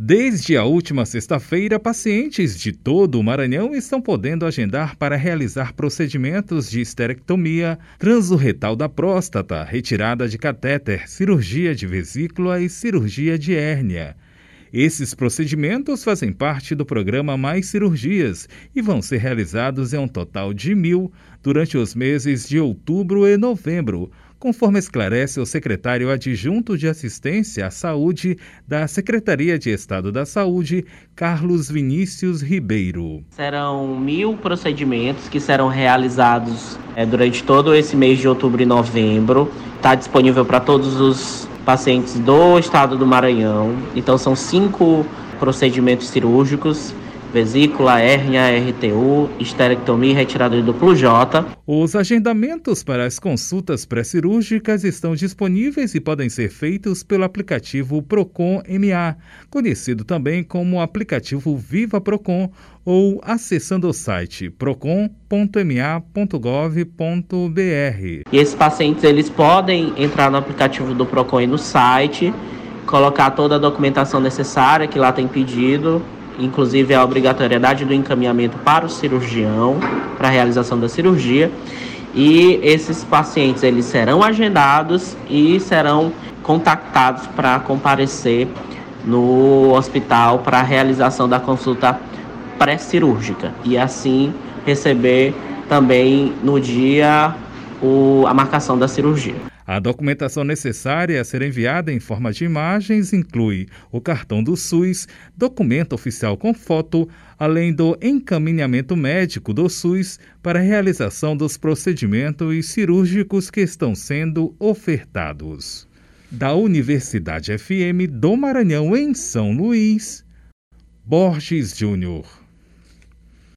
Desde a última sexta-feira, pacientes de todo o Maranhão estão podendo agendar para realizar procedimentos de esterectomia, transurretal da próstata, retirada de catéter, cirurgia de vesícula e cirurgia de hérnia. Esses procedimentos fazem parte do programa Mais Cirurgias e vão ser realizados em um total de mil durante os meses de outubro e novembro conforme esclarece o secretário adjunto de Assistência à Saúde da Secretaria de Estado da Saúde, Carlos Vinícius Ribeiro. Serão mil procedimentos que serão realizados é, durante todo esse mês de outubro e novembro. Está disponível para todos os pacientes do estado do Maranhão. Então, são cinco procedimentos cirúrgicos vesícula, hérnia, RTU, esterectomia e retirada de duplo J. Os agendamentos para as consultas pré-cirúrgicas estão disponíveis e podem ser feitos pelo aplicativo Procon MA, conhecido também como aplicativo Viva Procon, ou acessando o site procon.ma.gov.br. E esses pacientes eles podem entrar no aplicativo do Procon e no site, colocar toda a documentação necessária que lá tem pedido inclusive a obrigatoriedade do encaminhamento para o cirurgião, para a realização da cirurgia. E esses pacientes eles serão agendados e serão contactados para comparecer no hospital para a realização da consulta pré-cirúrgica e assim receber também no dia o, a marcação da cirurgia. A documentação necessária a ser enviada em forma de imagens inclui o cartão do SUS, documento oficial com foto, além do encaminhamento médico do SUS para a realização dos procedimentos cirúrgicos que estão sendo ofertados. Da Universidade FM do Maranhão, em São Luís, Borges Júnior.